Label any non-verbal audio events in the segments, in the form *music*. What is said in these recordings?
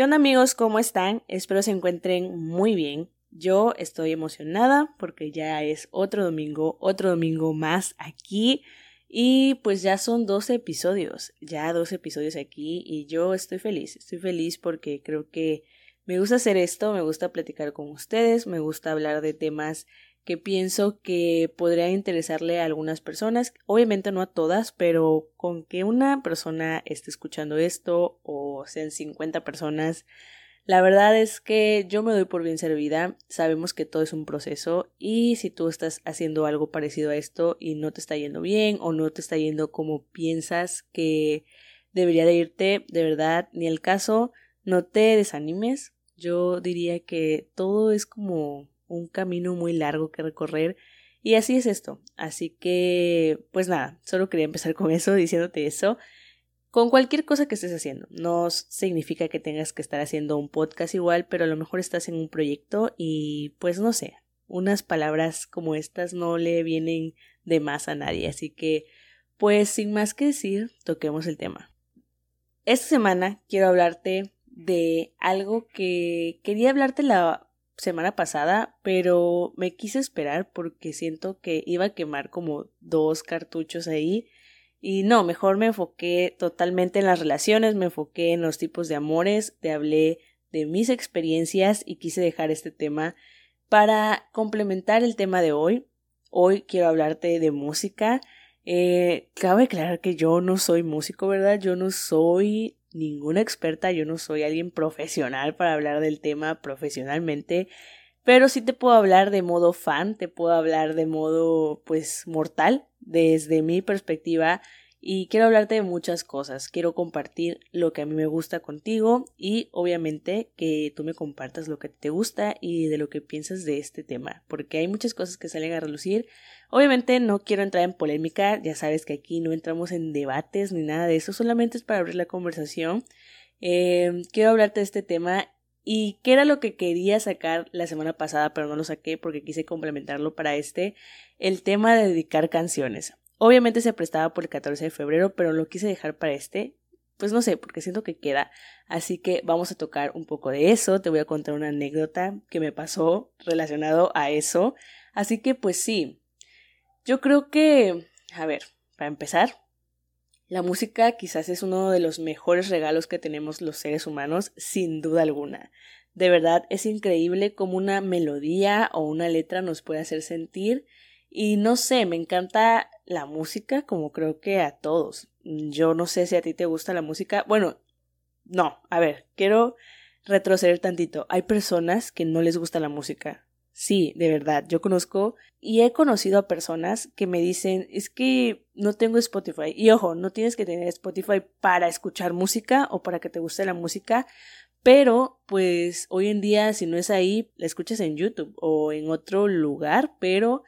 ¿Qué onda amigos? ¿Cómo están? Espero se encuentren muy bien. Yo estoy emocionada porque ya es otro domingo, otro domingo más aquí y pues ya son 12 episodios, ya 12 episodios aquí y yo estoy feliz, estoy feliz porque creo que me gusta hacer esto, me gusta platicar con ustedes, me gusta hablar de temas que pienso que podría interesarle a algunas personas, obviamente no a todas, pero con que una persona esté escuchando esto o sean 50 personas, la verdad es que yo me doy por bien servida, sabemos que todo es un proceso y si tú estás haciendo algo parecido a esto y no te está yendo bien o no te está yendo como piensas que debería de irte, de verdad, ni el caso, no te desanimes, yo diría que todo es como un camino muy largo que recorrer. Y así es esto. Así que, pues nada, solo quería empezar con eso, diciéndote eso. Con cualquier cosa que estés haciendo. No significa que tengas que estar haciendo un podcast igual, pero a lo mejor estás en un proyecto y pues no sé, unas palabras como estas no le vienen de más a nadie. Así que, pues sin más que decir, toquemos el tema. Esta semana quiero hablarte de algo que quería hablarte la semana pasada, pero me quise esperar porque siento que iba a quemar como dos cartuchos ahí. Y no, mejor me enfoqué totalmente en las relaciones, me enfoqué en los tipos de amores, te hablé de mis experiencias y quise dejar este tema para complementar el tema de hoy. Hoy quiero hablarte de música. Eh, cabe aclarar que yo no soy músico, ¿verdad? Yo no soy ninguna experta, yo no soy alguien profesional para hablar del tema profesionalmente, pero sí te puedo hablar de modo fan, te puedo hablar de modo pues mortal desde mi perspectiva y quiero hablarte de muchas cosas. Quiero compartir lo que a mí me gusta contigo y obviamente que tú me compartas lo que te gusta y de lo que piensas de este tema, porque hay muchas cosas que salen a relucir. Obviamente no quiero entrar en polémica, ya sabes que aquí no entramos en debates ni nada de eso, solamente es para abrir la conversación. Eh, quiero hablarte de este tema y qué era lo que quería sacar la semana pasada, pero no lo saqué porque quise complementarlo para este, el tema de dedicar canciones. Obviamente se prestaba por el 14 de febrero, pero lo quise dejar para este. Pues no sé, porque siento que queda. Así que vamos a tocar un poco de eso. Te voy a contar una anécdota que me pasó relacionado a eso. Así que pues sí. Yo creo que, a ver, para empezar, la música quizás es uno de los mejores regalos que tenemos los seres humanos, sin duda alguna. De verdad es increíble cómo una melodía o una letra nos puede hacer sentir y no sé, me encanta la música como creo que a todos. Yo no sé si a ti te gusta la música. Bueno, no, a ver, quiero retroceder tantito. Hay personas que no les gusta la música. Sí, de verdad, yo conozco y he conocido a personas que me dicen, es que no tengo Spotify. Y ojo, no tienes que tener Spotify para escuchar música o para que te guste la música, pero pues hoy en día si no es ahí, la escuchas en YouTube o en otro lugar, pero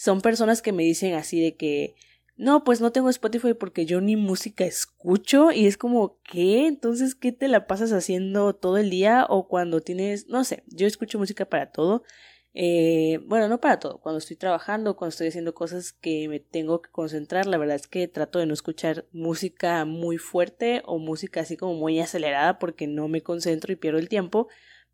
son personas que me dicen así de que no, pues no tengo Spotify porque yo ni música escucho y es como, ¿qué? Entonces, ¿qué te la pasas haciendo todo el día o cuando tienes, no sé, yo escucho música para todo. Eh, bueno, no para todo, cuando estoy trabajando, cuando estoy haciendo cosas que me tengo que concentrar, la verdad es que trato de no escuchar música muy fuerte o música así como muy acelerada porque no me concentro y pierdo el tiempo,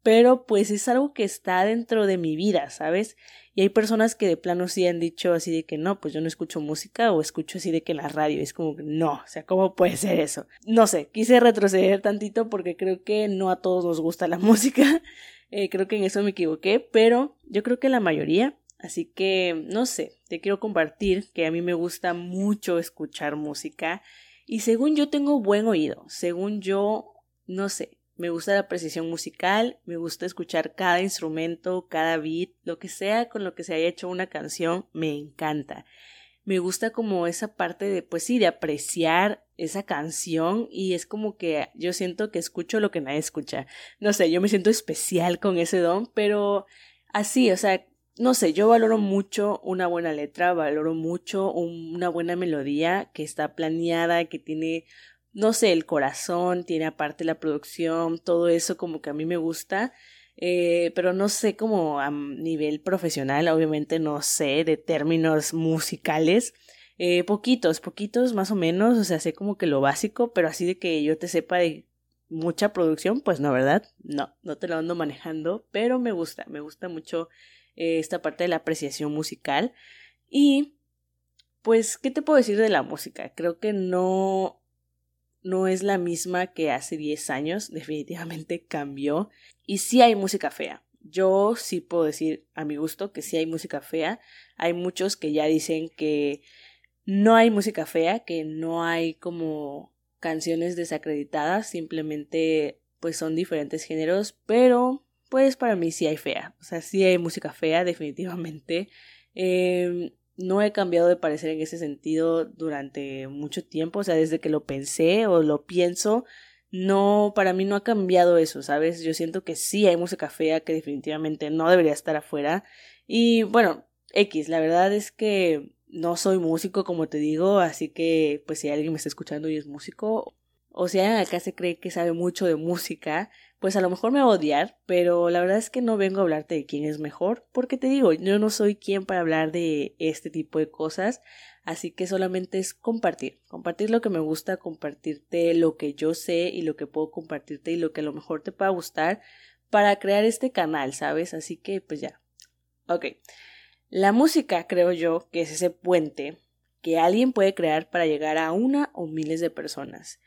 pero pues es algo que está dentro de mi vida, ¿sabes? Y hay personas que de plano sí han dicho así de que no, pues yo no escucho música o escucho así de que en la radio. Es como que no, o sea, ¿cómo puede ser eso? No sé, quise retroceder tantito porque creo que no a todos nos gusta la *laughs* música. Eh, creo que en eso me equivoqué, pero yo creo que la mayoría. Así que, no sé, te quiero compartir que a mí me gusta mucho escuchar música y según yo tengo buen oído, según yo, no sé, me gusta la precisión musical, me gusta escuchar cada instrumento, cada beat, lo que sea con lo que se haya hecho una canción, me encanta. Me gusta como esa parte de, pues sí, de apreciar esa canción y es como que yo siento que escucho lo que nadie escucha. No sé, yo me siento especial con ese don, pero así, o sea, no sé, yo valoro mucho una buena letra, valoro mucho una buena melodía que está planeada, que tiene no sé, el corazón, tiene aparte la producción, todo eso como que a mí me gusta. Eh, pero no sé como a nivel profesional, obviamente no sé de términos musicales. Eh, poquitos, poquitos más o menos, o sea, sé como que lo básico, pero así de que yo te sepa de mucha producción, pues no, ¿verdad? No, no te lo ando manejando, pero me gusta, me gusta mucho eh, esta parte de la apreciación musical. Y, pues, ¿qué te puedo decir de la música? Creo que no, no es la misma que hace 10 años, definitivamente cambió. Y sí hay música fea. Yo sí puedo decir a mi gusto que sí hay música fea. Hay muchos que ya dicen que no hay música fea, que no hay como canciones desacreditadas, simplemente pues son diferentes géneros, pero pues para mí sí hay fea, o sea, sí hay música fea definitivamente. Em, no he cambiado de parecer en ese sentido durante mucho tiempo, o sea, desde que lo pensé o lo pienso, no, para mí no ha cambiado eso, ¿sabes? Yo siento que sí hay música fea que definitivamente no debería estar afuera. Y bueno, X, la verdad es que no soy músico, como te digo, así que pues si alguien me está escuchando y es músico, o si alguien acá se cree que sabe mucho de música, pues a lo mejor me va a odiar, pero la verdad es que no vengo a hablarte de quién es mejor, porque te digo, yo no soy quien para hablar de este tipo de cosas, así que solamente es compartir, compartir lo que me gusta, compartirte lo que yo sé y lo que puedo compartirte y lo que a lo mejor te pueda gustar para crear este canal, ¿sabes? Así que pues ya. Ok. La música, creo yo, que es ese puente que alguien puede crear para llegar a una o miles de personas.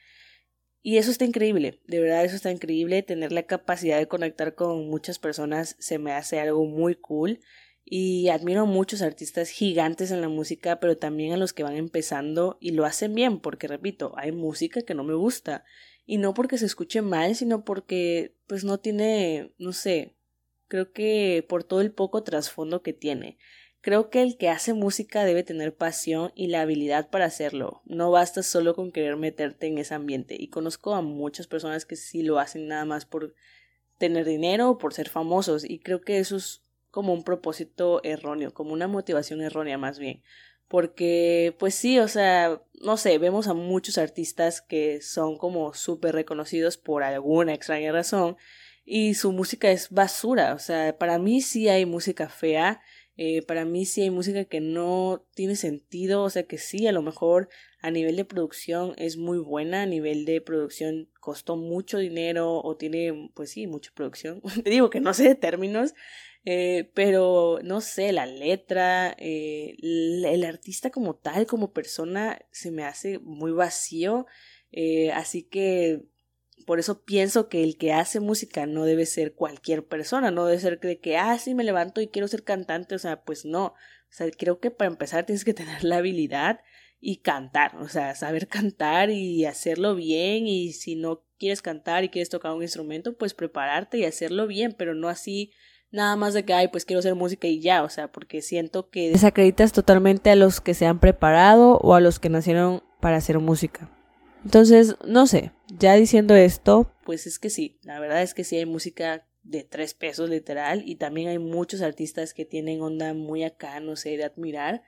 Y eso está increíble, de verdad eso está increíble, tener la capacidad de conectar con muchas personas se me hace algo muy cool y admiro muchos artistas gigantes en la música, pero también a los que van empezando y lo hacen bien, porque repito, hay música que no me gusta y no porque se escuche mal, sino porque pues no tiene, no sé, creo que por todo el poco trasfondo que tiene. Creo que el que hace música debe tener pasión y la habilidad para hacerlo. No basta solo con querer meterte en ese ambiente. Y conozco a muchas personas que sí lo hacen nada más por tener dinero o por ser famosos. Y creo que eso es como un propósito erróneo, como una motivación errónea más bien. Porque, pues sí, o sea, no sé, vemos a muchos artistas que son como súper reconocidos por alguna extraña razón y su música es basura. O sea, para mí sí hay música fea eh, para mí sí hay música que no tiene sentido, o sea que sí, a lo mejor a nivel de producción es muy buena, a nivel de producción costó mucho dinero o tiene, pues sí, mucha producción. *laughs* Te digo que no sé de términos, eh, pero no sé, la letra, eh, el, artista como tal, como persona, se me hace muy vacío. así que por eso pienso que el que hace música no debe ser cualquier persona, no debe ser de que, ah, sí, me levanto y quiero ser cantante, o sea, pues no. O sea, creo que para empezar tienes que *laughs* tener la habilidad y cantar, o sea, saber cantar y hacerlo bien y si no quieres cantar y quieres tocar un instrumento, pues prepararte y hacerlo bien, pero no así nada más de que, ay, pues quiero hacer música y ya, o sea, porque siento que desacreditas totalmente a los que se han preparado o a los que nacieron para hacer música. Entonces, no sé, ya diciendo esto, pues es que sí, la verdad es que sí hay música de tres pesos literal y también hay muchos artistas que tienen onda muy acá, no sé, de admirar,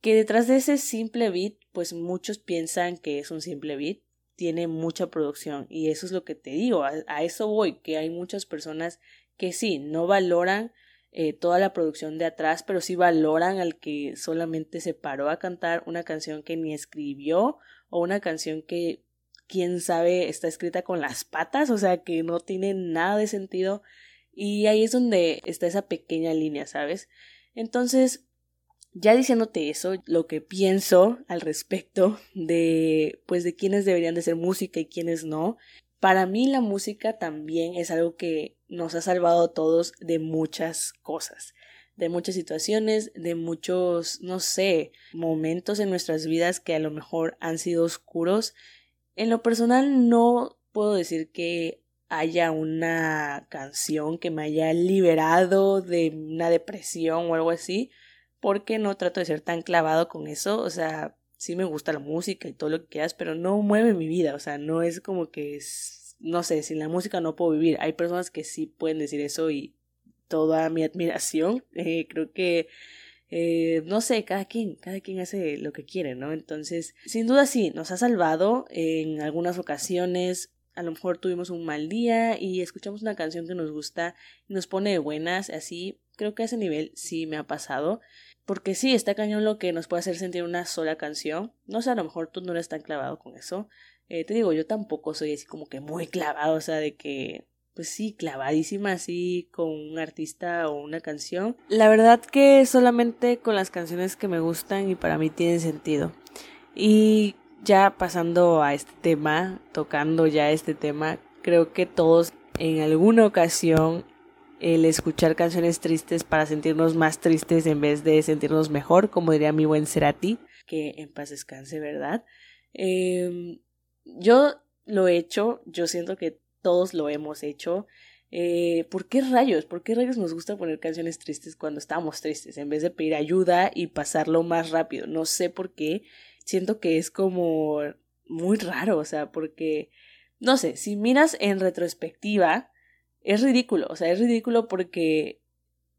que detrás de ese simple beat, pues muchos piensan que es un simple beat, tiene mucha producción y eso es lo que te digo, a, eso voy, que hay muchas personas que sí, no valoran eh, toda la producción de atrás, pero sí valoran al que solamente se paró a cantar una canción que ni escribió o una canción que quién sabe está escrita con las patas, o sea que no tiene nada de sentido y ahí es donde está esa pequeña línea, ¿sabes? Entonces, ya diciéndote eso, lo que pienso al respecto de pues de quiénes deberían de ser música y quiénes no, para mí la música también es algo que nos ha salvado a todos de muchas cosas de muchas situaciones, de muchos, no sé, momentos en nuestras vidas que a lo mejor han sido oscuros. En lo personal no puedo decir que haya una canción que me haya liberado de una depresión o algo así, porque no trato de ser tan clavado con eso, o sea, sí me gusta la música y todo lo que quieras, pero no mueve mi vida, o sea, no es como que es, no sé, sin la música no puedo vivir. Hay personas que sí pueden decir eso y toda mi admiración. Eh, creo que, eh, no sé, cada quien, cada quien hace lo que quiere, ¿no? Entonces, sin duda sí, nos ha salvado en algunas ocasiones. A lo mejor tuvimos un mal día y escuchamos una canción que nos gusta y nos pone de buenas, así creo que a ese nivel sí me ha pasado. Porque sí, está cañón lo que nos puede hacer sentir una sola canción. No sé, a lo mejor tú no eres tan clavado con eso. Eh, te digo, yo tampoco soy así como que muy clavado, o sea, de que, pues sí, clavadísima así con un artista o una canción. La verdad que solamente con las canciones que me gustan y para mí tienen sentido. Y ya pasando a este tema, tocando ya este tema, creo que todos en alguna ocasión el escuchar canciones tristes para sentirnos más tristes en vez de sentirnos mejor, como diría mi buen Cerati, que en paz descanse, ¿verdad? Em, yo lo he hecho, yo siento que todos lo hemos hecho. Eh, ¿Por qué rayos? ¿Por qué rayos nos gusta poner canciones tristes cuando estamos tristes en vez de pedir ayuda y pasarlo más rápido? No sé por qué. Siento que es como muy raro, o sea, porque, no sé, si miras en retrospectiva, es ridículo, o sea, es ridículo porque,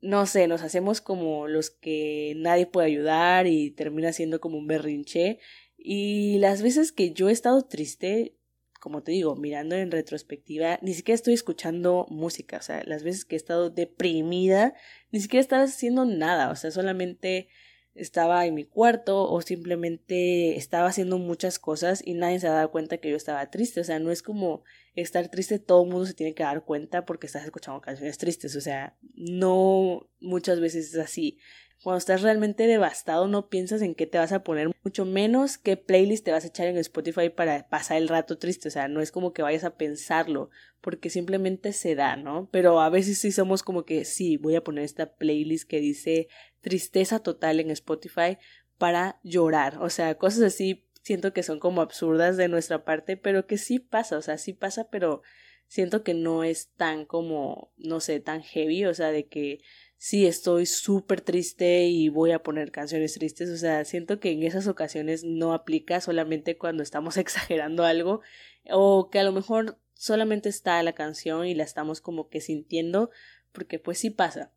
no sé, nos hacemos como los que nadie puede ayudar y termina siendo como un berrinche. Y las veces que yo he estado triste, como te digo, mirando en retrospectiva, ni siquiera estoy escuchando música, o sea, las veces que he estado deprimida, ni siquiera estaba haciendo nada, o sea, solamente estaba en mi cuarto o simplemente estaba haciendo muchas cosas y nadie se dado cuenta que yo estaba triste. O sea, no es como estar triste, todo el mundo se tiene que dar cuenta porque estás escuchando canciones tristes. O sea, no muchas veces es así. Cuando estás realmente devastado no piensas en qué te vas a poner, mucho menos qué playlist te vas a echar en Spotify para pasar el rato triste, o sea, no es como que vayas a pensarlo, porque simplemente se da, ¿no? Pero a veces sí somos como que sí, voy a poner esta playlist que dice tristeza total en Spotify para llorar, o sea, cosas así siento que son como absurdas de nuestra parte, pero que sí pasa, o sea, sí pasa, pero siento que no es tan como, no sé, tan heavy, o sea, de que sí estoy súper triste y voy a poner canciones tristes, o sea, siento que en esas ocasiones no aplica solamente cuando estamos *laughs* exagerando algo o que a lo mejor solamente está la canción y la estamos como que sintiendo, porque pues sí pasa.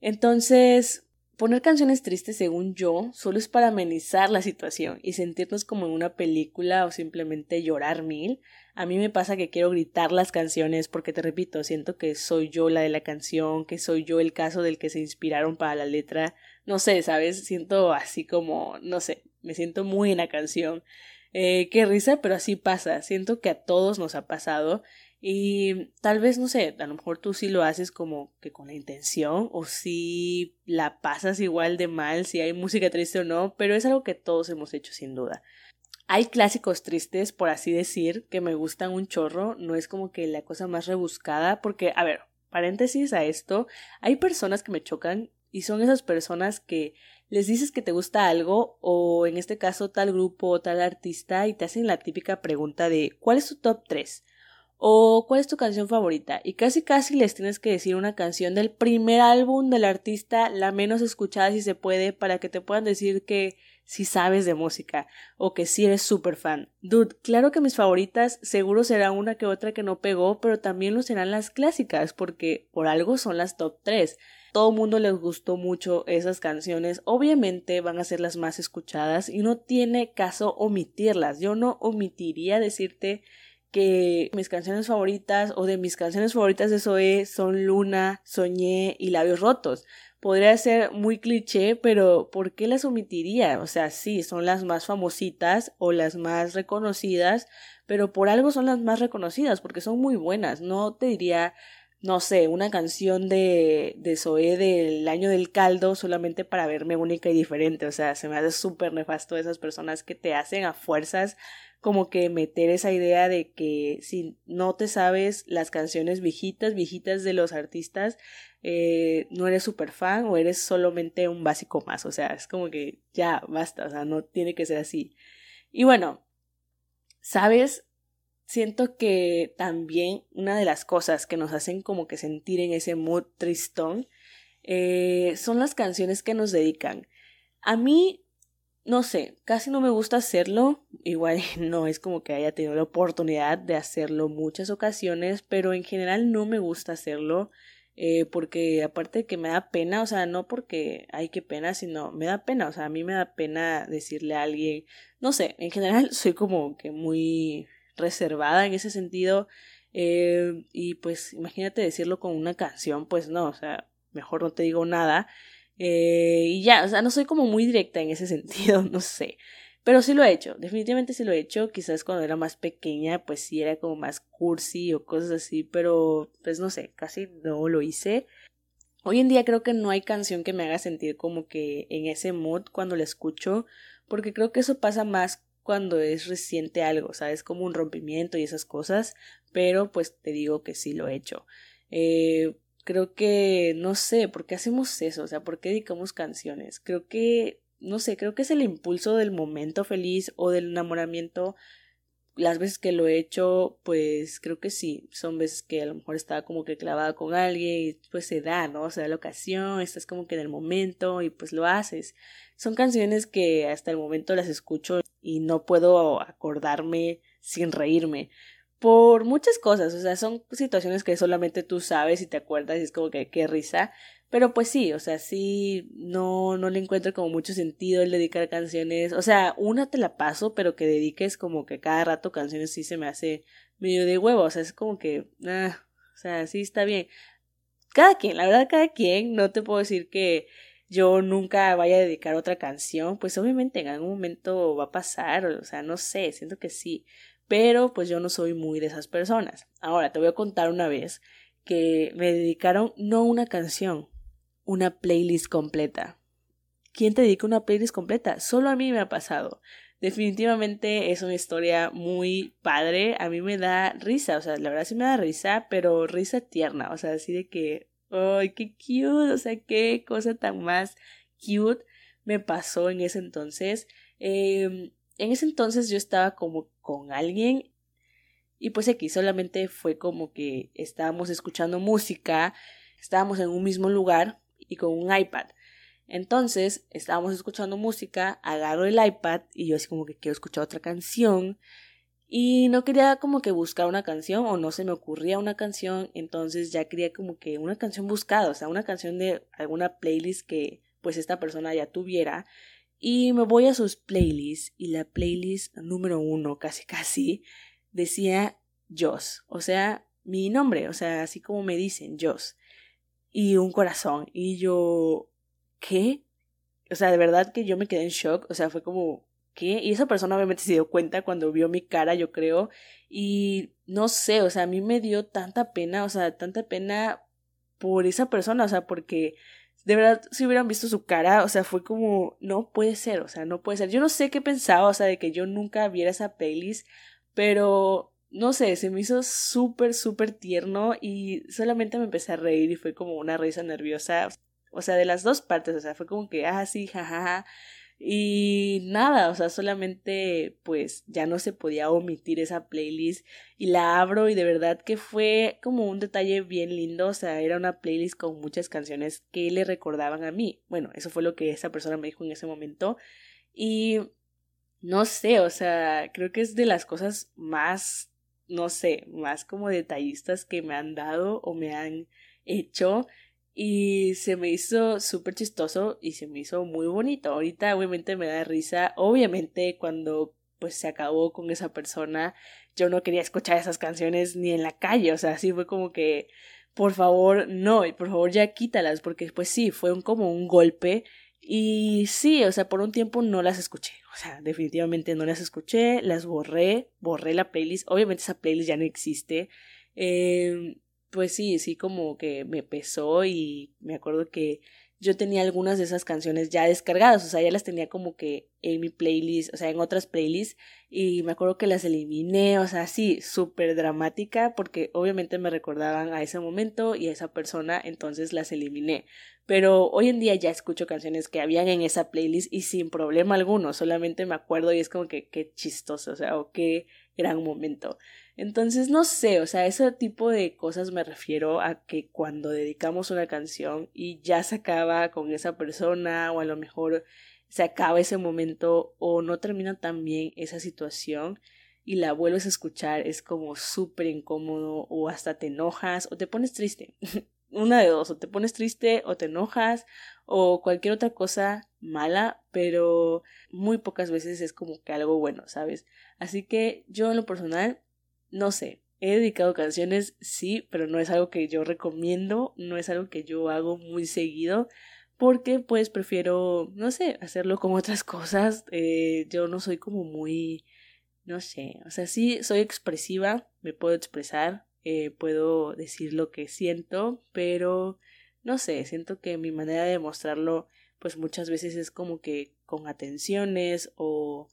Entonces, Poner canciones tristes, según yo, solo es para amenizar la situación y sentirnos como en una película o simplemente llorar mil. A mí me pasa que quiero gritar las canciones porque te repito, siento que soy yo la de la canción, que soy yo el caso del que se inspiraron para la letra. No sé, ¿sabes? Siento así como, no sé, me siento muy en la canción. Eh, qué risa, pero así pasa. Siento que a todos nos ha pasado y tal vez, no sé, a lo mejor tú sí lo haces como que con la intención o si la pasas igual de mal, si hay música triste o no, pero es algo que todos hemos hecho sin duda. Hay clásicos tristes, por así decir, que me gustan un chorro, no es como que la cosa más rebuscada, porque, a ver, paréntesis a esto, hay personas que me chocan y son esas personas que les dices que te gusta algo o en este caso tal grupo o tal artista y te hacen la típica pregunta de ¿cuál es tu top 3? O cuál es tu canción favorita y casi casi les tienes que decir una canción del primer álbum del artista, la menos escuchada si se puede, para que te puedan decir que si sabes de música o que si eres súper fan. Dude, claro que mis favoritas seguro será una que otra que no pegó, pero también lo serán las clásicas porque por algo son las top 3. Todo mundo les gustó mucho esas canciones, obviamente van a ser las más escuchadas y no tiene caso omitirlas. Yo no omitiría decirte que mis canciones favoritas o de mis canciones favoritas de Zoe son Luna, Soñé y Labios Rotos. Podría ser muy cliché, pero ¿por qué las omitiría? O sea, sí, son las más famositas o las más reconocidas, pero por algo son las más reconocidas, porque son muy buenas. No te diría, no sé, una canción de, de Zoe del año del caldo solamente para verme única y diferente. O sea, se me hace súper nefasto esas personas que te hacen a fuerzas como que meter esa idea de que si no te sabes las canciones viejitas, viejitas de los artistas, eh, no eres súper fan o eres solamente un básico más. O sea, es como que ya basta, o sea, no tiene que ser así. Y bueno, ¿sabes? Siento que también una de las cosas que nos hacen como que sentir en ese mood tristón eh, son las canciones que nos dedican. A mí no sé, casi no me gusta hacerlo, igual *laughs* no es como que haya tenido la oportunidad de hacerlo muchas ocasiones, pero en general no me gusta hacerlo, eh, porque aparte de que me da pena, o sea, no porque hay que pena, sino me da pena, o sea, a mí me da pena decirle a alguien, no sé, en general *laughs* soy como que muy reservada en ese sentido, eh, y pues imagínate decirlo con una canción, pues no, o sea, mejor no te digo nada, eh, y ya, o sea, no soy como muy directa en ese *laughs* sentido, no sé. Pero sí lo he hecho, definitivamente sí lo he hecho. Quizás cuando era más pequeña, pues sí era como más cursi o cosas así, pero pues no sé, casi no lo hice. Hoy en día creo que no hay canción que me haga sentir como que en ese mood cuando la escucho, porque creo que eso pasa más cuando es reciente algo, ¿sabes? Como un rompimiento y esas cosas, pero pues te digo que sí lo he hecho. Eh, creo que, no sé, ¿por qué hacemos eso? O sea, ¿por qué dedicamos canciones? Creo que, no sé, creo que es el impulso del momento feliz o del enamoramiento. Las veces que lo he hecho, pues creo que sí, son veces que a lo mejor estaba como que clavada con alguien y pues se da, ¿no? O sea, la ocasión, estás como que en el momento y pues lo haces. Son canciones que hasta el momento las escucho y no puedo acordarme sin reírme por muchas cosas, o sea, son situaciones que solamente tú sabes y te acuerdas y es como que qué risa, pero pues sí, o sea, sí, no, no le encuentro como mucho sentido el dedicar canciones, o sea, una te la paso, pero que dediques como que cada rato canciones sí se me hace medio de huevo, o sea, es como que, ah, o sea, sí está bien. Cada quien, la verdad, cada quien, no te puedo decir que yo nunca vaya a dedicar otra canción, pues obviamente en algún momento va a pasar, o sea, no sé, siento que sí pero pues yo no soy muy de esas personas. Ahora te voy a contar una vez que me dedicaron no una canción, una playlist completa. ¿Quién te dedica una playlist completa? Solo a mí me ha pasado. Definitivamente es una historia muy padre. A mí me da risa, o sea, la verdad sí me da risa, pero risa tierna, o sea, así de que, ¡ay, qué cute! O sea, qué cosa tan más cute me pasó en ese entonces. Eh, en ese entonces yo estaba como con alguien y pues aquí solamente fue como que estábamos escuchando música, estábamos en un mismo lugar y con un iPad. Entonces estábamos escuchando música, agarro el iPad y yo así como que quiero escuchar otra canción y no quería como que buscar una canción o no se me ocurría una canción, entonces ya quería como que una canción buscada, o sea, una canción de alguna playlist que pues esta persona ya tuviera y me voy a sus playlists y la playlist número uno, casi casi, decía Joss, o sea, mi nombre, o sea, así como me dicen, Joss. Y un corazón. Y yo, ¿qué? O sea, de verdad que yo me quedé en shock, o sea, fue como, ¿qué? Y esa persona obviamente se dio cuenta cuando vio mi cara, yo creo. Y no sé, o sea, a mí me dio tanta pena, o sea, tanta pena por esa persona, o sea, porque de verdad, si hubieran visto su cara, o sea, fue como, no puede ser, o sea, no puede ser. Yo no sé qué pensaba, o sea, de que yo nunca viera esa playlist, pero no sé, se me hizo súper, súper tierno y solamente me empecé a reír y fue como una risa nerviosa. O sea, de las dos partes, o sea, fue como que, ah, sí, jajaja. Y nada, o sea, solamente pues ya no se podía omitir esa playlist y la abro y de verdad que fue como un detalle bien lindo, o sea, era una playlist con muchas canciones que le recordaban a mí. Bueno, eso fue lo que esa persona me dijo en ese momento y no sé, o sea, creo que es de las cosas más, no sé, más como detallistas que me han dado o me han hecho y se me hizo súper chistoso y se me hizo muy bonito. Ahorita obviamente me da risa. Obviamente cuando pues se acabó con esa persona, yo no quería escuchar esas canciones ni en la calle. O sea, así fue como que, por favor, no, y por favor ya quítalas, porque pues sí, fue un, como un golpe. Y sí, o sea, por un tiempo no las escuché. O sea, definitivamente no las escuché, las borré, borré la playlist. Obviamente esa playlist ya no existe. Eh, pues sí, sí como que me pesó y me acuerdo que yo tenía algunas de esas canciones ya descargadas, o sea, ya las tenía como que en mi playlist, o sea, en otras playlists, y me acuerdo que las eliminé, o sea, sí, súper dramática, porque obviamente me recordaban a ese momento y a esa persona, entonces las eliminé. Pero hoy en día ya escucho canciones que habían en esa playlist y sin problema alguno, solamente me acuerdo y es como que qué chistoso, o sea, o qué gran momento. Entonces, no sé, o sea, ese tipo de cosas me refiero a que cuando dedicamos una canción y ya se acaba con esa persona o a lo mejor se acaba ese momento o no termina tan bien esa situación y la vuelves a escuchar es como súper incómodo o hasta te enojas o te pones triste. *laughs* Una de dos, o te pones triste o te enojas o cualquier otra cosa mala, pero muy pocas veces es como que algo bueno, ¿sabes? Así que yo en lo personal no sé, he dedicado canciones, sí, pero no es algo que yo recomiendo, no es algo que yo hago muy seguido, porque pues prefiero, no sé, hacerlo con otras *laughs* cosas. Eh, yo no soy como muy, no sé, o sea, sí soy expresiva, me puedo expresar, eh, puedo decir lo que siento, pero no sé, siento que mi manera de mostrarlo pues muchas veces es como que con atenciones o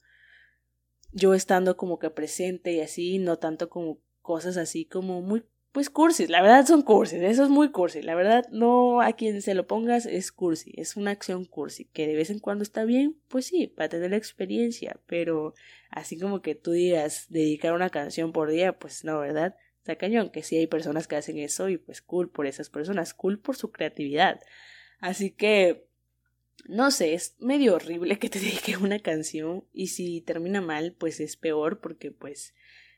yo estando como que presente y así, no tanto como cosas así como muy pues cursis, la verdad son cursis, eso es muy cursi, la verdad no a quien se lo pongas es cursi, es una acción cursi, que de vez en cuando está bien, pues sí, para tener la experiencia, pero así como que tú digas dedicar una canción por día, pues no, ¿verdad? Está cañón, que sí hay personas que hacen eso y pues cool por esas personas, cool por su creatividad. Así que, no sé, es medio horrible que te dedique una canción y si termina mal, pues es peor porque pues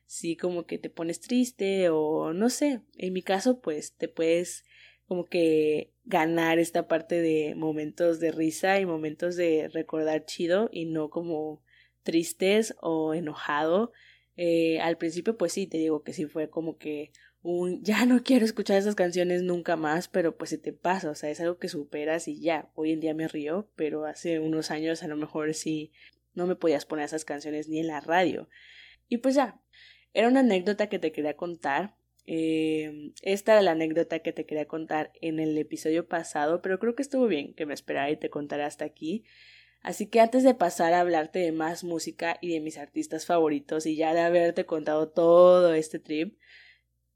sí como que te pones triste o no sé, en mi caso pues te puedes como que ganar esta parte de momentos de risa y momentos de recordar chido y no como tristes o enojado. Eh, al principio pues sí, te digo que sí fue como que un ya no quiero escuchar esas canciones nunca más, pero pues se te pasa, o sea, es algo que superas y ya, hoy en día me río, pero hace unos años a lo mejor sí no me podías poner esas canciones ni en la radio. Y pues ya, era una anécdota que te quería contar. Eh, esta era la anécdota que te quería contar en el episodio pasado, pero creo que estuvo bien que me esperara y te contara hasta aquí. Así que antes de pasar a hablarte de más música y de mis artistas favoritos y ya de haberte contado todo este trip,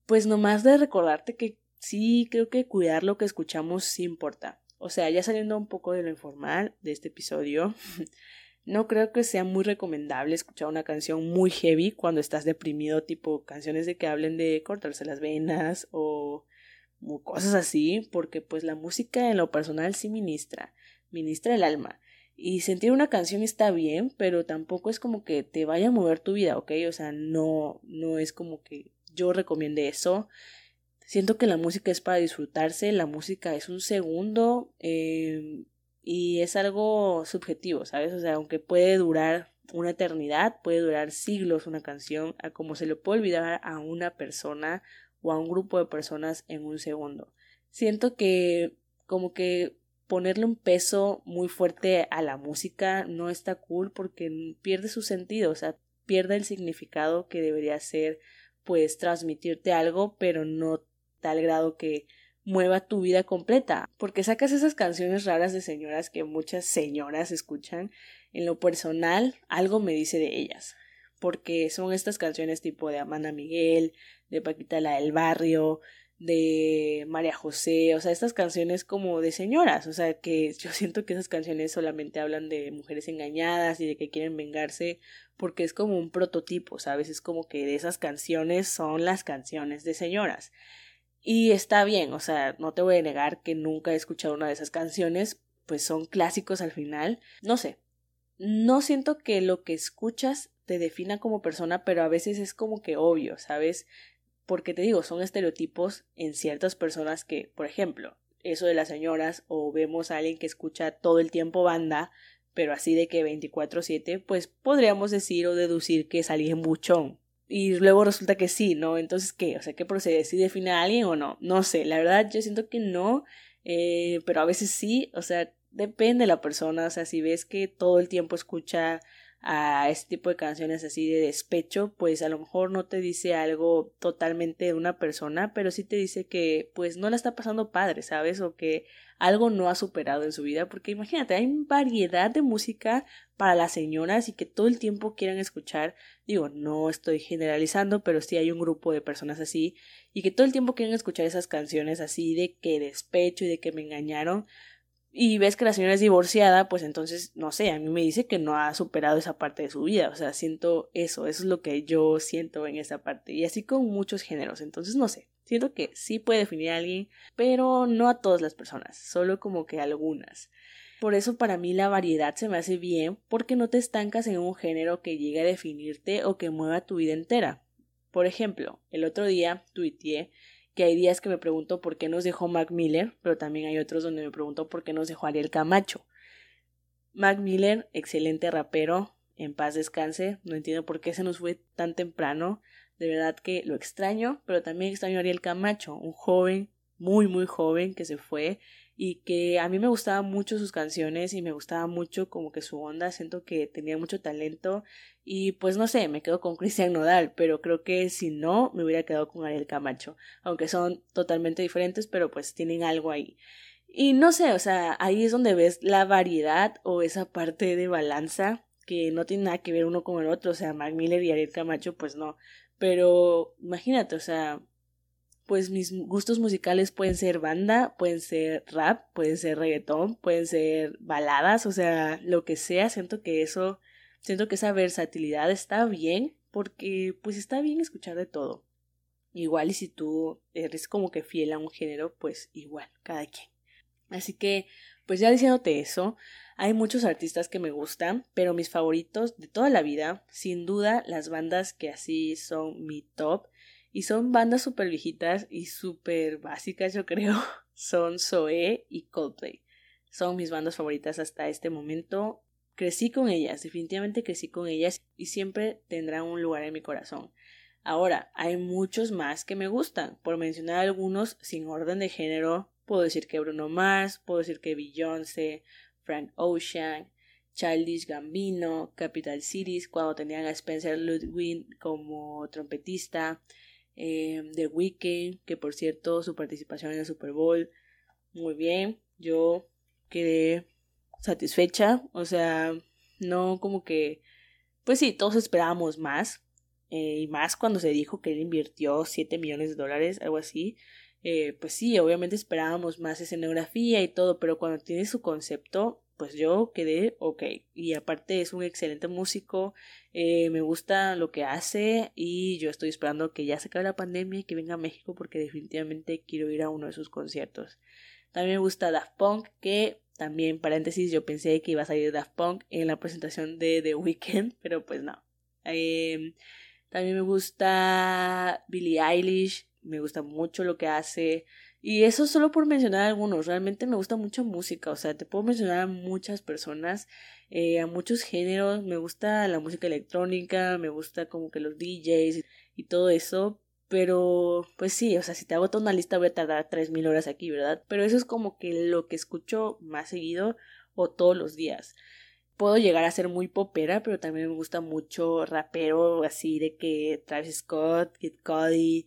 pues nomás de recordarte que sí creo que cuidar lo que escuchamos sí importa. O sea, ya saliendo un poco de lo informal de este episodio, *laughs* No creo que sea muy recomendable escuchar una canción muy heavy cuando estás deprimido, tipo canciones de que hablen de cortarse las venas o, cosas así, porque pues la música en lo personal sí ministra, ministra el alma. Y sentir una canción está bien, pero tampoco es como que te vaya a mover tu vida, ¿ok? O sea, no, no es como que yo recomiende eso. Siento que la música es para disfrutarse, la música es un segundo, eh, y es algo subjetivo, ¿sabes? O sea, aunque puede durar una eternidad, puede durar siglos una canción, como se le puede olvidar a una persona o a un grupo de personas en un segundo. Siento que como que ponerle un peso muy fuerte a la música no está cool porque pierde su sentido, o sea, pierde el significado que debería ser pues transmitirte algo, pero no tal grado que mueva tu vida completa, porque sacas esas canciones raras de señoras que muchas señoras escuchan. En lo personal, algo me dice de ellas, porque son estas canciones tipo de Amanda Miguel, de Paquita la del Barrio, de María José, o sea, estas canciones como de señoras, o sea, que yo siento que esas canciones solamente hablan de mujeres engañadas y de que quieren vengarse, porque es como un prototipo, ¿sabes? Es como que esas canciones son las canciones de señoras. Y está bien, o sea, no te voy a negar que nunca he escuchado una de esas canciones, pues son clásicos al final. No sé, no siento que lo que escuchas te defina como persona, pero a veces es como que obvio, ¿sabes? Porque te digo, son estereotipos en ciertas personas que, por ejemplo, eso de las señoras o vemos a alguien que escucha todo el tiempo banda, pero así de que 24/7, pues podríamos decir o deducir que es alguien buchón, y luego resulta que sí, ¿no? Entonces, ¿qué? O sea, ¿qué procede? ¿Si define a alguien o no? No sé, la verdad yo siento que no, eh, pero a veces sí, o sea, depende de la persona, o sea, si ves que todo el tiempo escucha a este tipo de canciones así de despecho, pues a lo mejor no te dice algo totalmente de una persona, pero sí te dice que pues no la está pasando padre, ¿sabes? O que algo no ha superado en su vida, porque imagínate, hay variedad de música para las señoras y que todo el tiempo quieran escuchar, digo, no estoy generalizando, pero sí hay un grupo de personas así y que todo el tiempo quieren escuchar esas canciones así de que despecho y de que me engañaron, y ves que la señora es divorciada, pues entonces, no sé, a mí me dice que no ha superado esa parte de su vida, o sea, siento eso, eso es lo que yo siento en esa parte, y así con muchos géneros, entonces no sé, siento que sí puede definir a alguien, pero no a todas las personas, solo como que algunas. Por eso para mí la variedad se me hace bien porque no te estancas en un género que llegue a definirte o que mueva tu vida entera. Por ejemplo, el otro día tuiteé que hay días que me pregunto por qué nos dejó Mac Miller, pero también hay otros donde me pregunto por qué nos dejó Ariel Camacho. Mac Miller, excelente rapero, en paz descanse, no entiendo por qué se nos fue tan temprano, de verdad que lo extraño, pero también extraño Ariel Camacho, un joven muy, muy joven que se fue y que a mí me gustaban mucho sus canciones y me gustaba mucho como que su onda, siento que tenía mucho talento y pues no sé, me quedo con Cristian Nodal, pero creo que si no, me hubiera quedado con Ariel Camacho, aunque son totalmente diferentes, pero pues tienen algo ahí. Y no sé, o sea, ahí es donde ves la variedad o esa parte de balanza que no tiene nada que ver uno con el otro, o sea, Mac Miller y Ariel Camacho, pues no. Pero imagínate, o sea, pues mis gustos musicales pueden ser banda, pueden ser rap, pueden ser reggaetón, pueden ser baladas, o sea, lo que sea, siento que eso, siento que esa versatilidad está bien, porque pues está bien escuchar de todo. Igual y si tú eres como que fiel a un género, pues igual, cada quien. Así que, pues ya diciéndote eso, hay muchos artistas que me gustan, pero mis favoritos de toda la vida, sin duda, las bandas que así son mi top, y son bandas súper viejitas y súper básicas, yo creo, *laughs* son Zoe y Coldplay. Son mis bandas favoritas hasta este momento. Crecí con ellas, definitivamente crecí con ellas y siempre tendrán un lugar en mi corazón. Ahora, hay muchos más que me gustan. Por mencionar algunos sin orden de género, puedo decir que Bruno Mars, puedo decir que Beyoncé, Frank Ocean, Childish Gambino, Capital Cities, cuando tenían a Spencer Ludwig como trompetista, eh, The que por cierto su participación en el Super Bowl, muy bien, yo quedé satisfecha, o sea, no como que, pues sí, todos esperábamos más, eh, y más cuando se dijo que él invirtió 7 millones de dólares, algo así, eh, pues sí, obviamente esperábamos más escenografía y todo, pero cuando tiene su concepto, pues yo quedé ok. Y aparte es un excelente músico, eh, me gusta lo que hace y yo estoy esperando que ya se acabe la pandemia y que venga a México porque definitivamente quiero ir a uno de sus conciertos. También me gusta Daft Punk, que también, paréntesis, yo pensé que iba a salir Daft Punk en la presentación de The Weeknd, *laughs* pero pues no. Em, también me gusta Billie Eilish, me gusta mucho lo que hace. Y eso solo por mencionar algunos, realmente me gusta mucho música, o sea, te puedo mencionar a muchas personas, eh, a muchos géneros, me gusta la música electrónica, me gusta como que los DJs y todo eso, pero pues sí, o sea, si te hago toda una lista voy a tardar tres mil horas aquí, ¿verdad? Pero eso es como que lo que escucho más seguido o todos los días. Puedo llegar a ser muy popera, pero también me gusta mucho rapero, así de que Travis Scott, Kid Cudi,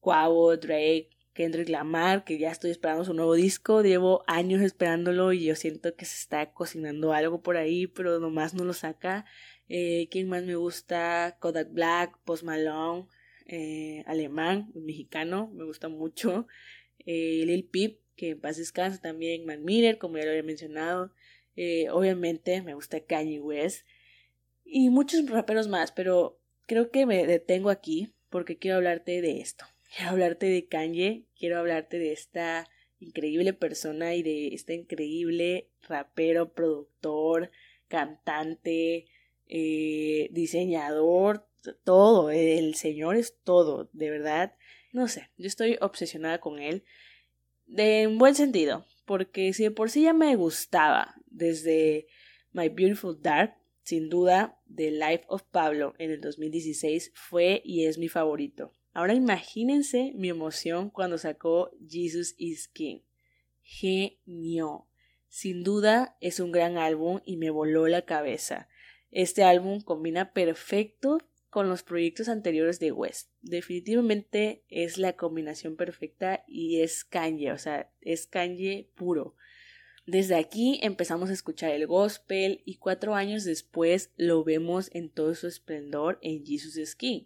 Quavo, Drake, Kendrick Lamar, que ya estoy esperando su nuevo disco, llevo años esperándolo y yo siento que se está cocinando algo por ahí, pero nomás no lo saca. Eh, ¿Quién más me gusta? Kodak Black, Post Malone, eh, alemán, mexicano, me gusta mucho. Eh, Lil Peep, que en paz descansa también, Man Miller, como ya lo había mencionado. Obviamente me gusta Kanye West y muchos raperos más, pero creo que me detengo aquí porque quiero hablarte de esto. Quiero hablarte de Kanye, quiero hablarte de esta increíble persona y de este increíble rapero, productor, cantante, eh, diseñador, todo. El señor es todo, de verdad. No sé, yo estoy obsesionada con él. De un buen sentido, porque si de por sí ya me gustaba desde My Beautiful Dark, sin duda, The Life of Pablo en el 2016 fue y es mi favorito. Ahora imagínense mi emoción cuando sacó Jesus is King. Genio. Sin duda es un gran álbum y me voló la cabeza. Este álbum combina perfecto con los proyectos anteriores de West. Definitivamente es la combinación perfecta y es Kanye, o sea, es Kanye puro. Desde aquí empezamos a escuchar el gospel y cuatro años después lo vemos en todo su esplendor en Jesus is King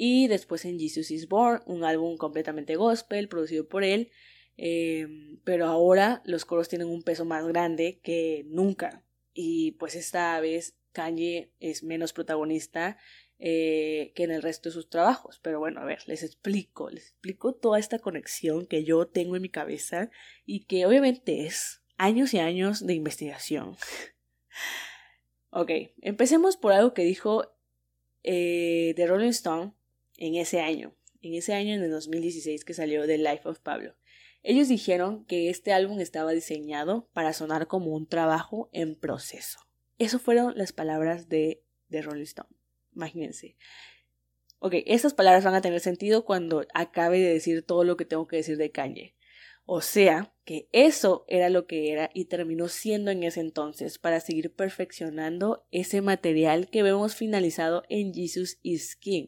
y después en Jesus is Born, un álbum completamente gospel producido por él, em, pero ahora los coros tienen un peso más grande que nunca y pues esta vez Kanye es menos protagonista eh, que en el resto de sus trabajos. Pero bueno, a ver, les explico, les explico toda esta conexión que yo tengo en mi cabeza y que obviamente es años y años de investigación. *laughs* ok, empecemos por algo que dijo eh, The Rolling Stone en ese año, en ese año en el 2016 que salió The Life of Pablo. Ellos dijeron que este álbum estaba diseñado para sonar como un trabajo en proceso. Esas fueron las palabras de, de Rolling Stone. Imagínense. Ok, estas palabras van a tener sentido cuando acabe de decir todo lo que tengo que decir de Kanye. O sea, que eso era lo que era y terminó siendo en ese entonces para seguir perfeccionando ese material que vemos finalizado en Jesus is King.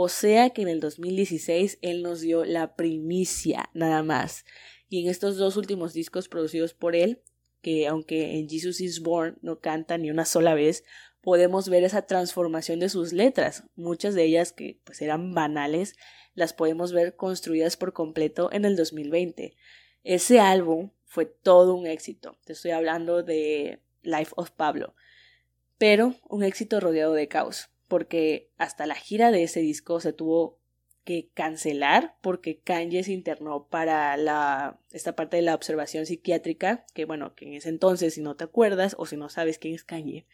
O sea que en el 2016 él nos dio la primicia nada más. Y en estos dos últimos discos producidos por él, que aunque en Jesus is Born no canta ni una sola vez, podemos ver esa transformación de sus letras. Muchas de ellas que pues eran banales, las podemos ver construidas por completo en el 2020. Ese álbum fue todo un éxito. Te estoy hablando de Life of Pablo. Pero un éxito rodeado de caos, porque hasta la gira de ese disco se tuvo que cancelar porque Kanye se internó para la, esta parte de la observación psiquiátrica, que bueno, que en ese entonces, si no te acuerdas o si no sabes quién es Kanye,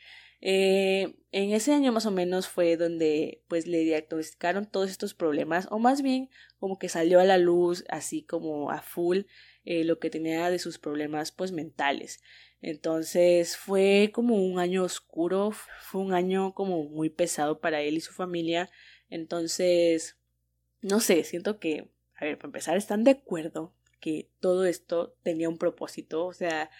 eh, en ese año más o menos fue donde pues le diagnosticaron todos estos problemas o más bien como que salió a la luz así como a full eh, lo que tenía de sus problemas pues mentales. Entonces fue como un año oscuro, fue un año como muy pesado para él y su familia. Entonces, no sé, siento que, a ver, para empezar, están de acuerdo que todo esto tenía un propósito, o sea,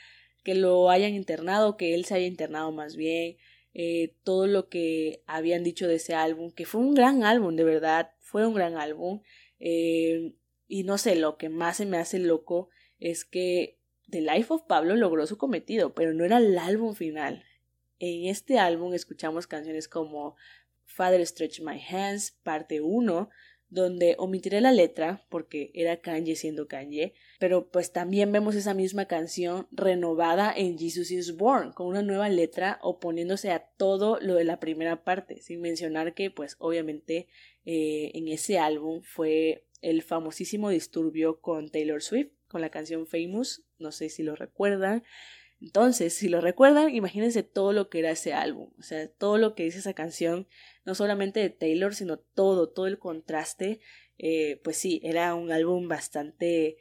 que lo hayan internado, que él se haya internado más bien, eh, todo lo que habían dicho de ese álbum, que fue un gran álbum, de verdad, fue un gran álbum. Eh, y no sé, lo que más se me hace loco es que The Life of Pablo logró su cometido, pero no era el álbum final. En este álbum escuchamos canciones como Father Stretch My Hands, parte 1, donde omitiré la letra porque era Kanye siendo Kanye, pero pues también vemos esa misma canción renovada en Jesus is Born con una nueva letra oponiéndose a todo lo de la primera parte, sin mencionar que pues obviamente eh, en ese álbum fue el famosísimo disturbio con Taylor Swift, con la canción Famous, no sé si lo recuerdan, entonces, si lo recuerdan, imagínense todo lo que era ese álbum, o sea, todo lo que dice esa canción, no solamente de Taylor, sino todo, todo el contraste, eh, pues sí, era un álbum bastante,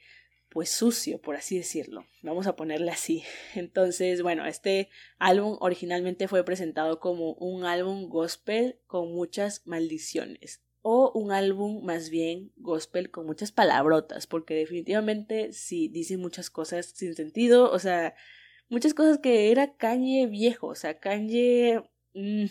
pues sucio, por así decirlo, vamos a ponerle así. *laughs* Entonces, bueno, este álbum originalmente fue presentado como un álbum gospel con muchas maldiciones o un álbum más bien gospel con muchas palabrotas, porque definitivamente sí dice muchas cosas sin sentido, o sea, muchas cosas que era Kanye viejo, o sea, Kanye mm,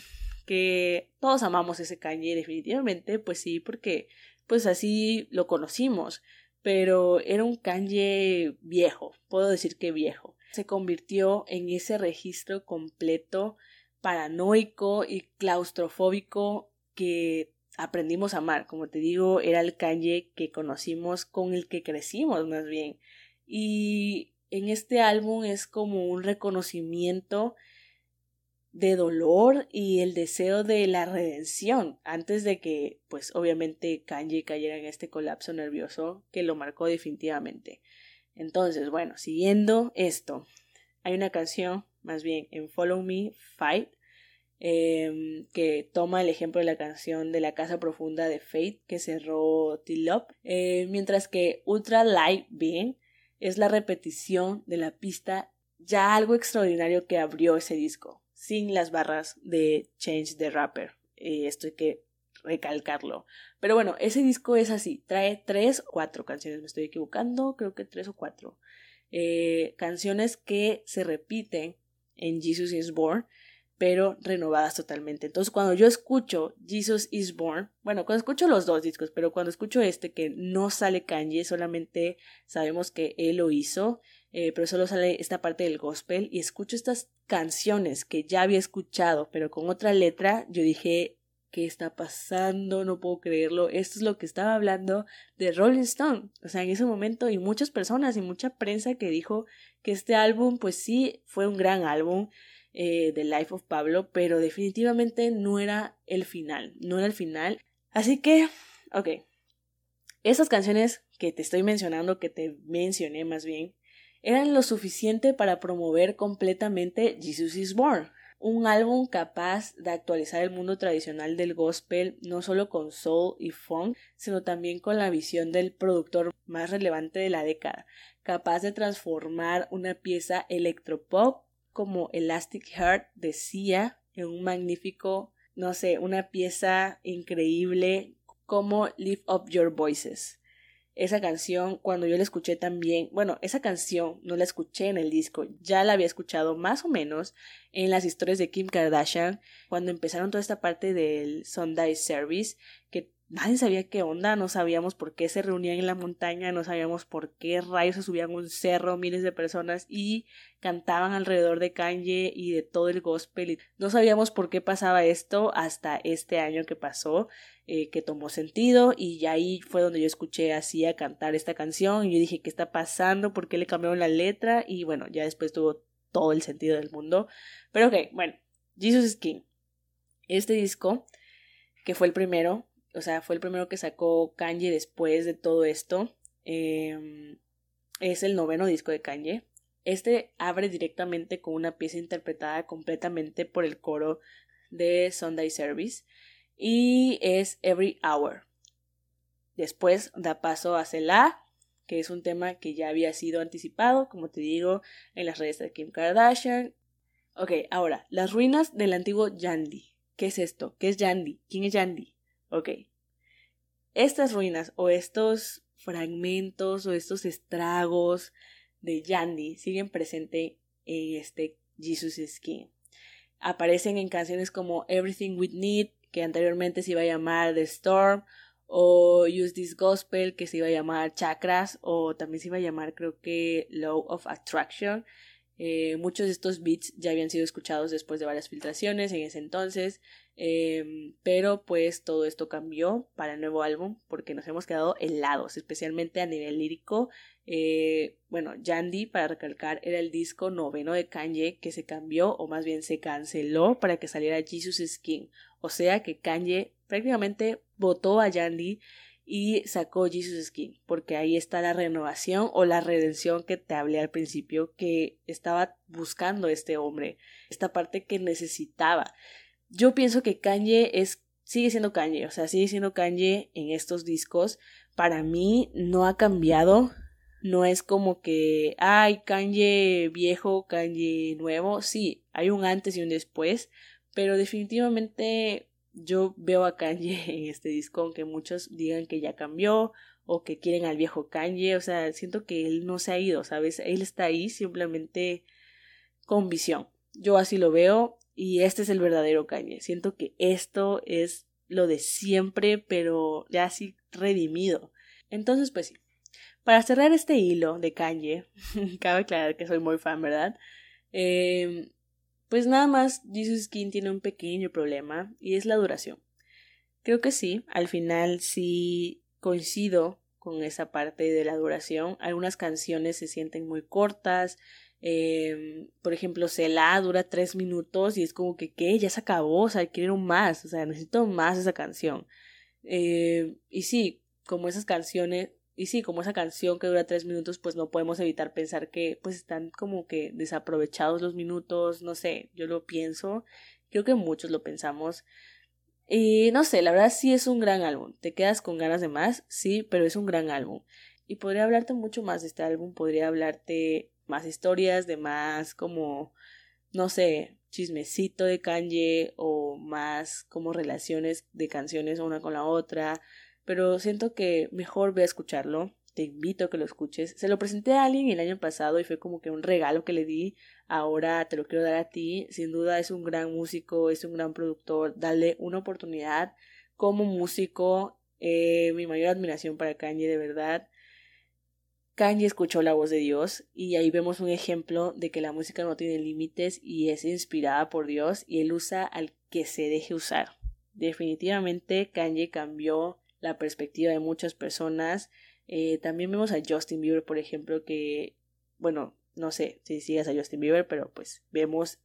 que todos amamos ese Kanye definitivamente, pues sí, porque pues así lo conocimos, pero era un Kanye viejo, puedo decir que viejo. Se convirtió en ese registro completo paranoico y claustrofóbico que aprendimos a amar. Como te digo, era el Kanye que conocimos, con el que crecimos más bien. Y en este álbum es como un reconocimiento de dolor y el deseo de la redención antes de que pues obviamente Kanye cayera en este colapso nervioso que lo marcó definitivamente. Entonces, bueno, siguiendo esto, hay una canción, más bien en Follow Me, Fight, em, que toma el ejemplo de la canción de la Casa Profunda de Fate que cerró T-Lop, eh, mientras que Ultra Light Being es la repetición de la pista ya algo extraordinario que abrió ese disco, sin las barras de Change the Rapper. Eh, esto hay que recalcarlo. Pero bueno, ese disco es así, trae tres cuatro canciones, me estoy equivocando, creo que tres o cuatro. Eh, canciones que se repiten en Jesus is Born pero renovadas totalmente. Entonces, cuando yo escucho Jesus is Born, bueno, cuando escucho los dos discos, pero cuando escucho este que no sale Kanye, solamente sabemos que él lo hizo, eh, pero solo sale esta parte del gospel y escucho estas canciones que ya había escuchado, pero con otra letra, yo dije, ¿qué está pasando? No puedo creerlo. Esto es lo que estaba hablando de Rolling Stone. O sea, en ese momento y muchas personas y mucha prensa que dijo que este álbum, pues sí, fue un gran álbum eh, The Life of Pablo, pero definitivamente no era el final, no era el final. Así que, ok, esas canciones que te estoy mencionando, que te mencioné más bien, eran lo suficiente para promover completamente Jesus is Born, un álbum capaz de actualizar el mundo tradicional del gospel, no solo con soul y funk, sino también con la visión del productor más relevante de la década, capaz de transformar una pieza electropop como Elastic Heart decía en un magnífico, no sé, una pieza increíble como Lift Up Your Voices. esa canción, cuando yo la escuché también, bueno, esa canción no la escuché en el disco, ya la había escuchado más o menos en las historias de Kim Kardashian, cuando empezaron toda esta parte del Sunday Service, que nadie sabía qué onda, no sabíamos por qué se reunían en la montaña, no sabíamos por qué rayos subían un cerro miles de personas y cantaban alrededor de Kanye y de todo el gospel. No sabíamos por qué pasaba esto hasta este año que pasó, eh, que tomó sentido y ahí fue donde yo escuché así a cantar esta canción y yo dije, ¿qué está pasando? ¿Por qué le cambiaron la letra? Y bueno, ya después tuvo todo el sentido del mundo. Pero ok, bueno, Jesus is King. Este disco, que fue el primero, o sea, fue el primero que sacó Kanye después de todo esto. Em, es el noveno disco de Kanye. Este abre directamente con una pieza interpretada completamente por el coro de Sunday Service y es Every Hour. Después da paso a Selah, que es un tema que ya había sido anticipado, como te digo, en las redes de Kim Kardashian. Ok, ahora, las ruinas del antiguo Yandy. ¿Qué es esto? ¿Qué es Yandy? ¿Quién es Yandy? Ok. Estas ruinas o estos fragmentos o estos estragos de Yandy siguen presentes en este Jesus Skin. Aparecen en canciones como Everything We Need, que anteriormente se iba a llamar The Storm, o Use This Gospel, que se iba a llamar Chakras, o también se iba a llamar creo que Law of Attraction. Eh, muchos de estos beats ya habían sido escuchados después de varias filtraciones en ese entonces, em, pero pues todo esto cambió para el nuevo álbum porque nos hemos quedado helados, especialmente a nivel lírico. Eh, bueno, Yandy, para recalcar, era el disco noveno de Kanye que se cambió o más bien se canceló para que saliera Jesus Skin. O sea que Kanye prácticamente votó a Yandy y sacó Jesus Skin, porque ahí está la renovación o la redención que te hablé al principio que estaba buscando este hombre, esta parte que necesitaba. Yo pienso que Kanye es sigue siendo Kanye, o sea, sigue siendo Kanye en estos discos. Para mí no ha cambiado, no es como que ay, Kanye viejo, Kanye nuevo, sí, hay un antes y un después, pero definitivamente yo veo a Kanye *laughs* en este disco, aunque muchos digan que ya cambió o que quieren al viejo Kanye, o sea, siento que él no se ha ido, ¿sabes? Él está ahí simplemente con visión. Yo así lo veo y este es el verdadero Kanye. Siento que esto es lo de siempre, pero ya así redimido. Entonces, pues sí. Para cerrar este hilo de Kanye, *laughs* cabe aclarar que soy muy fan, ¿verdad? Eh, pues nada más Jesus Skin tiene un pequeño problema y es la duración. Creo que sí, al final sí coincido con esa parte de la duración. Algunas canciones se sienten muy cortas. Em, por ejemplo, Cela dura tres minutos y es como que, ¿qué? Ya se acabó, o sea, quiero más, o sea, necesito más esa canción. Eh, y sí, como esas canciones, y sí, como esa canción que dura tres minutos, pues no podemos evitar pensar que pues están como que desaprovechados los minutos, no sé, yo lo pienso, creo que muchos lo pensamos. Y no sé, la verdad sí es un gran álbum. ¿Te quedas con ganas de más? Sí, pero es un gran álbum. Y podría hablarte mucho más de este álbum, podría hablarte más historias, de más como, no sé, chismecito de Kanye o más como relaciones de canciones una con la otra, pero siento que mejor ve a escucharlo. Te invito a que lo escuches. Se lo presenté a alguien el año pasado y fue como que un regalo que le di. Ahora te lo quiero dar a ti. Sin duda es un gran músico, es un gran productor. Dale una oportunidad como músico. Eh, mi mayor admiración para Kanye, de verdad. Kanye escuchó la voz de Dios y ahí vemos un ejemplo de que la música no tiene límites y es inspirada por Dios y él usa al que se deje usar. Definitivamente Kanye cambió la perspectiva de muchas personas. Eh, también vemos a Justin Bieber, por ejemplo, que, bueno, no sé si sigas a Justin Bieber, pero pues vemos,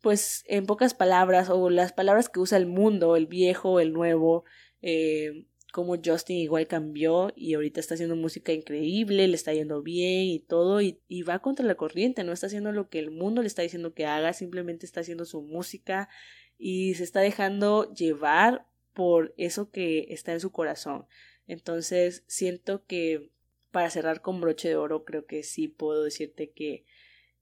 pues en pocas palabras, o las palabras que usa el mundo, el viejo, el nuevo, eh, como Justin igual cambió y ahorita está haciendo música increíble, le está yendo bien y todo, y, va contra la corriente, no está haciendo lo que el mundo le está diciendo que haga, simplemente está haciendo su música y se está dejando llevar por eso que está en su corazón. Entonces, siento que para cerrar con broche de oro, creo que sí puedo decirte que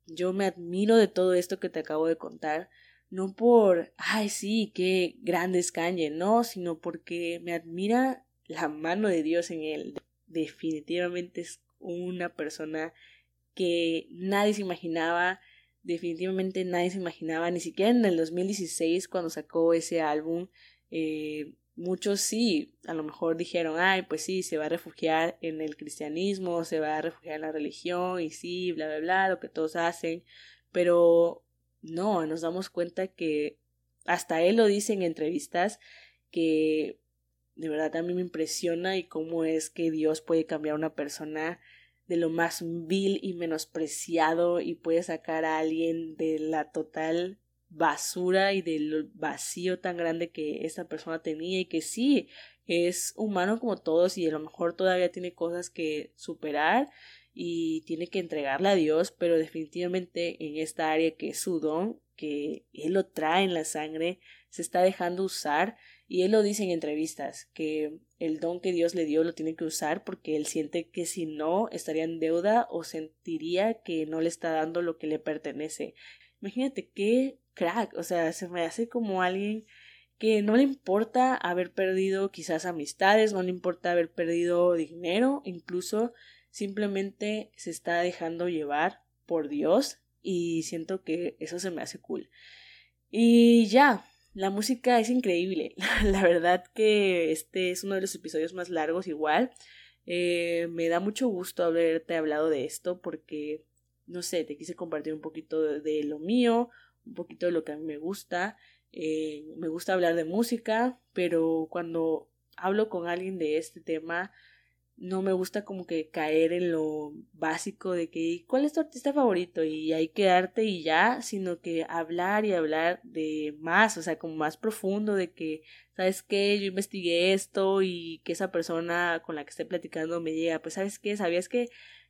yo me admiro de todo esto que te acabo de contar, no por, ay, sí, qué grande es Kanye, no, sino porque me admira la mano de Dios en él. definitivamente es una persona que nadie se imaginaba, definitivamente nadie se imaginaba, ni siquiera en el 2016 cuando sacó ese álbum, eh, muchos sí, a lo mejor dijeron, ay, pues sí, se va a refugiar en el cristianismo, se va a refugiar en la religión y sí, bla, bla, bla, lo que todos hacen, pero no, nos damos cuenta que hasta él lo dice en entrevistas que de verdad a mí me impresiona y cómo es que Dios puede cambiar a una persona de lo más vil y menospreciado y puede sacar a alguien de la total basura y del vacío tan grande que esa persona tenía y que sí es humano como todos y a lo mejor todavía tiene cosas que superar y tiene que entregarle a Dios, pero definitivamente en esta área que es su don, que Él lo trae en la sangre, se está dejando usar y Él lo dice en entrevistas, que el don que Dios le dio lo tiene que usar porque Él siente que si no estaría en deuda o sentiría que no le está dando lo que le pertenece. Imagínate qué crack, o sea, se me hace como alguien que no le importa haber perdido quizás amistades, no le importa haber perdido dinero, incluso simplemente se está dejando llevar por Dios y siento que eso se me hace cool. Y ya, la música es increíble. *laughs* La verdad que este es uno de los episodios más largos igual. Eh, me da mucho gusto haberte hablado de esto porque, no sé, te quise compartir un poquito de, lo mío, un poquito de lo que a mí me gusta. Eh, me gusta hablar de música, pero cuando hablo con alguien de este tema, no me gusta como que caer en lo básico de que cuál es tu artista favorito y hay que darte y ya, sino que hablar y hablar de más, o sea, como más profundo de que, ¿sabes qué? Yo investigué esto y que esa persona con la que esté platicando me diga, pues, ¿sabes qué? ¿Sabías que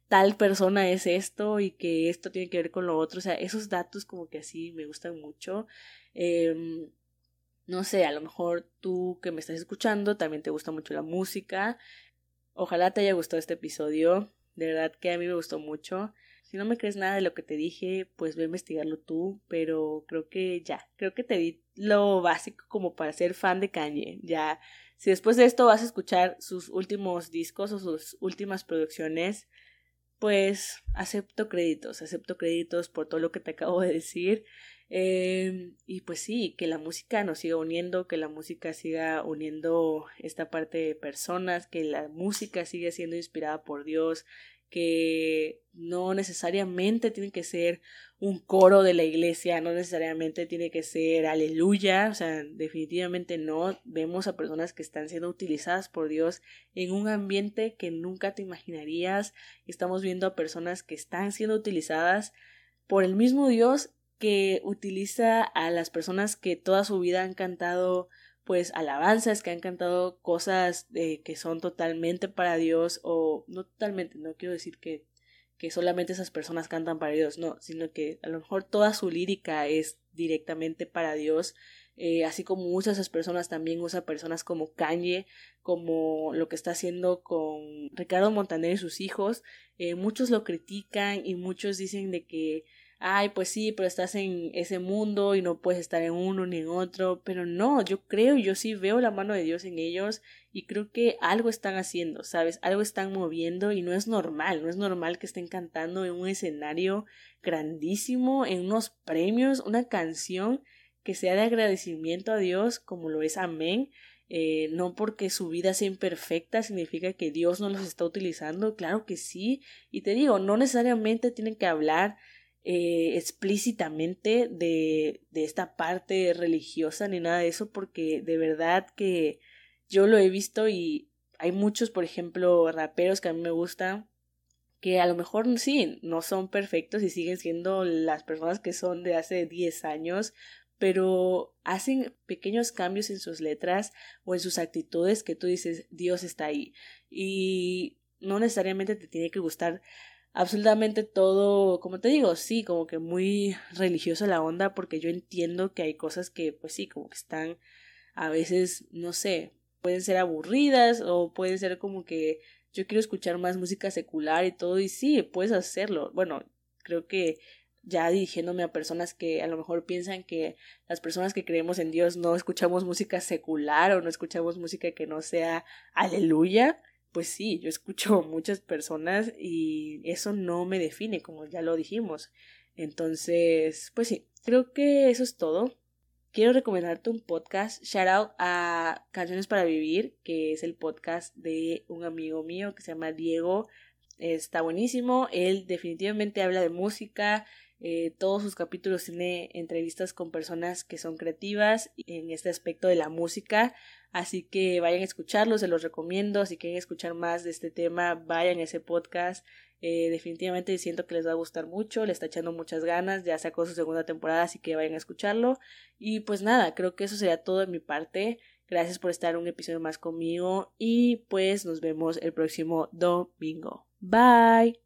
tal persona es esto y que esto tiene que ver con lo otro? O sea, esos datos como que así me gustan mucho. Eh, no sé, a lo mejor tú que me estás escuchando también te gusta mucho la música Ojalá te haya gustado este episodio. De verdad que a mí me gustó mucho. Si no me crees nada de lo que te dije, pues ve a investigarlo tú, pero creo que ya, creo que te di lo básico como para ser fan de Kanye. Ya, si después de esto vas a escuchar sus últimos discos o sus últimas producciones, pues acepto créditos, acepto créditos por todo lo que te acabo de decir. Em, y pues sí, que la música nos siga uniendo, que la música siga uniendo esta parte de personas, que la música siga siendo inspirada por Dios, que no necesariamente tiene que ser un coro de la iglesia, no necesariamente tiene que ser aleluya, o sea, definitivamente no. Vemos a personas que están siendo utilizadas por Dios en un ambiente que nunca te imaginarías. Estamos viendo a personas que están siendo utilizadas por el mismo Dios que utiliza a las personas que toda su vida han cantado pues alabanzas, que han cantado cosas eh, que son totalmente para Dios o no totalmente, no quiero decir que, que solamente esas personas cantan para Dios, no, sino que a lo mejor toda su lírica es directamente para Dios, eh, así como usa esas personas también usa personas como Kanye, como lo que está haciendo con Ricardo Montaner y sus hijos, eh, muchos lo critican y muchos dicen de que ay, pues sí, pero estás en ese mundo y no puedes estar en uno ni en otro, pero no, yo creo, yo sí veo la mano de Dios en ellos y creo que algo están haciendo, ¿sabes? Algo están moviendo y no es normal, no es normal que estén cantando en un escenario grandísimo, en unos premios, una canción que sea de agradecimiento a Dios como lo es Amén. Eh, no porque su vida sea imperfecta significa que Dios no los está utilizando, claro que sí, y te digo, no necesariamente tienen que hablar eh, explícitamente de, de esta parte religiosa ni nada de eso, porque de verdad que yo lo he visto y hay muchos, por ejemplo, raperos que a mí me gustan, que a lo mejor sí, no son perfectos y siguen siendo las personas que son de hace 10 años, pero hacen pequeños cambios en sus letras o en sus actitudes que tú dices, Dios está ahí. Y no necesariamente te tiene que gustar absolutamente todo, como te digo, sí, como que muy religiosa la onda, porque yo entiendo que hay cosas que, pues sí, como que están a veces, no sé, pueden ser aburridas o pueden ser como que yo quiero escuchar más música secular y todo, y sí, puedes hacerlo. Bueno, creo que ya dirigiéndome a personas que a lo mejor piensan que las personas que creemos en Dios no escuchamos música secular o no escuchamos música que no sea aleluya, pues sí, yo escucho *laughs* muchas personas y eso no me define, como ya lo dijimos. Entonces, pues sí, creo que eso es todo. Quiero recomendarte un podcast, shout out a Canciones para Vivir, que es el podcast de un amigo mío que se llama Diego. Está buenísimo, él definitivamente habla de música, eh, todos sus capítulos tiene entrevistas con personas que son creativas en este aspecto de la música. Así que vayan a escucharlo, se los recomiendo. Si quieren escuchar más de este tema, vayan a ese podcast. Eh, definitivamente siento que les va a gustar mucho, le está echando muchas ganas, ya sacó su segunda temporada, así que vayan a escucharlo. Y pues nada, creo que eso sería todo de mi parte. Gracias por estar un episodio más conmigo y pues nos vemos el próximo domingo. Bye.